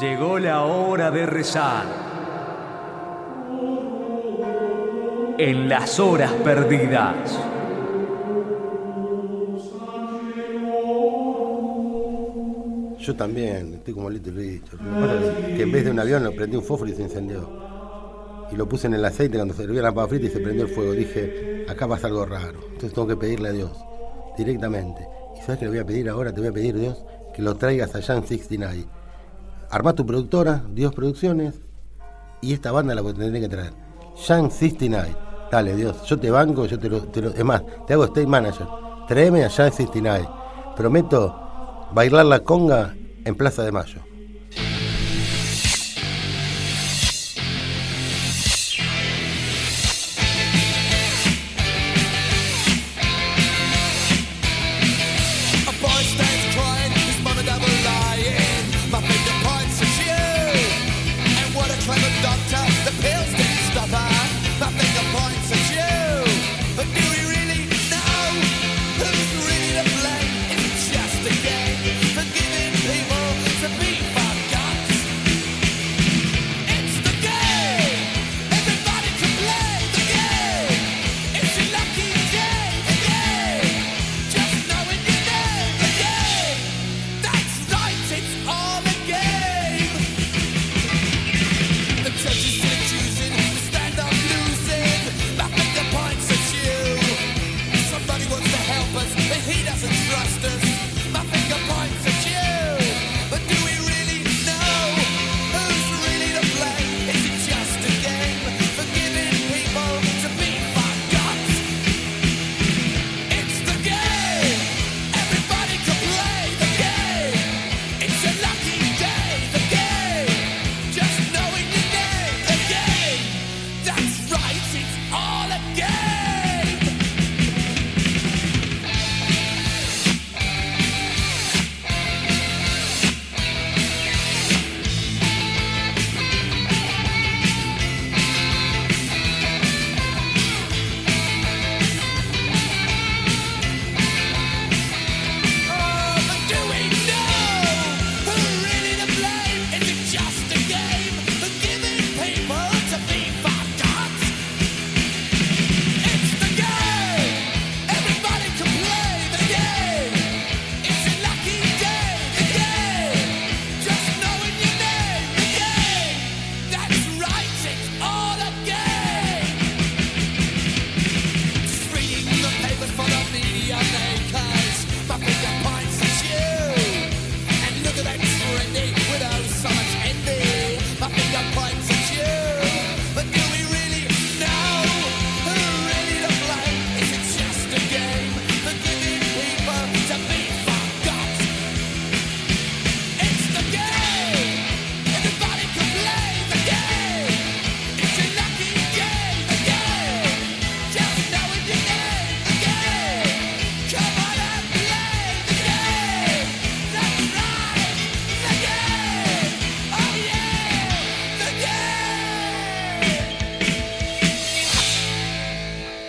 Llegó la hora de rezar. En las horas perdidas. Yo también, estoy como Little Richard. Que que en vez de un avión lo prendí un fósforo y se incendió. Y lo puse en el aceite cuando se la papa frita y se prendió el fuego. Dije, acá pasa algo raro. Entonces tengo que pedirle a Dios directamente. ¿Y sabes qué le voy a pedir ahora? Te voy a pedir, Dios, que lo traigas a Jan 69. Arma tu productora, Dios Producciones, y esta banda la tendré que traer. Jan 69. Dale, Dios, yo te banco, yo te lo. Es más, te hago state manager. Tráeme a Jan 69. Prometo bailar la conga en Plaza de Mayo.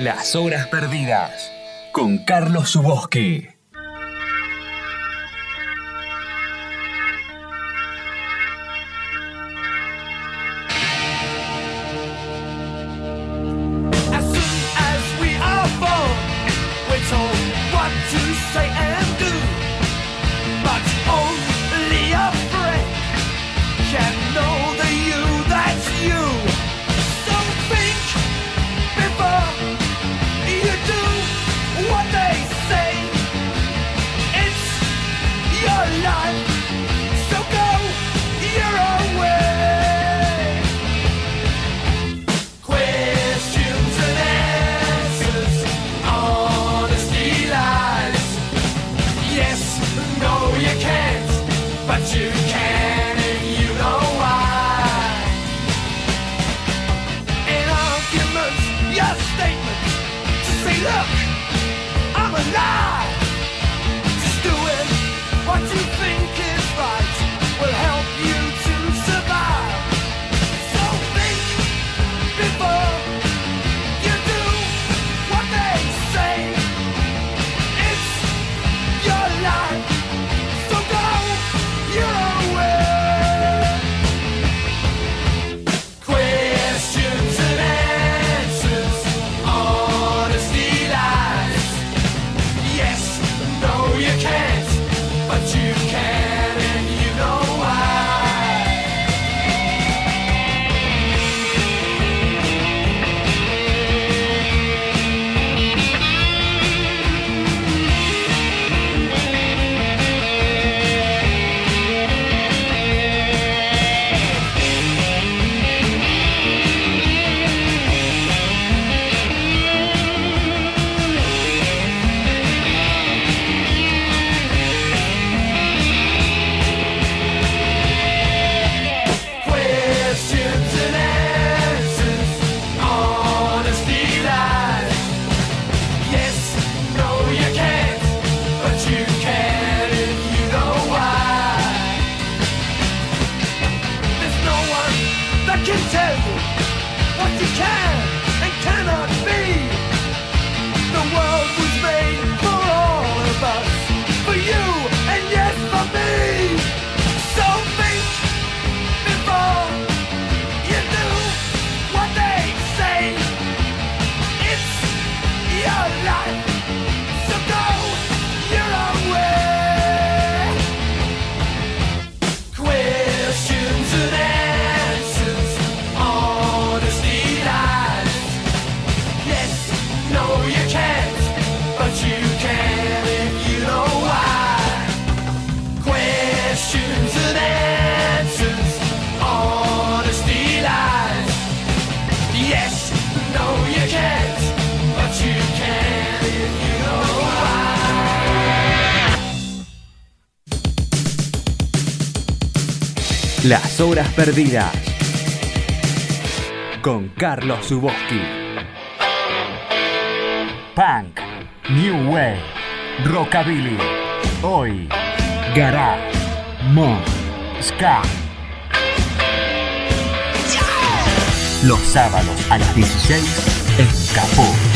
Las Horas Perdidas con Carlos Subosque. up. to care. Las horas perdidas. Con Carlos Zuboski. Punk, New Wave, Rockabilly. Hoy, Garage, Mod, Ska. Los sábados a las 16 en Capó.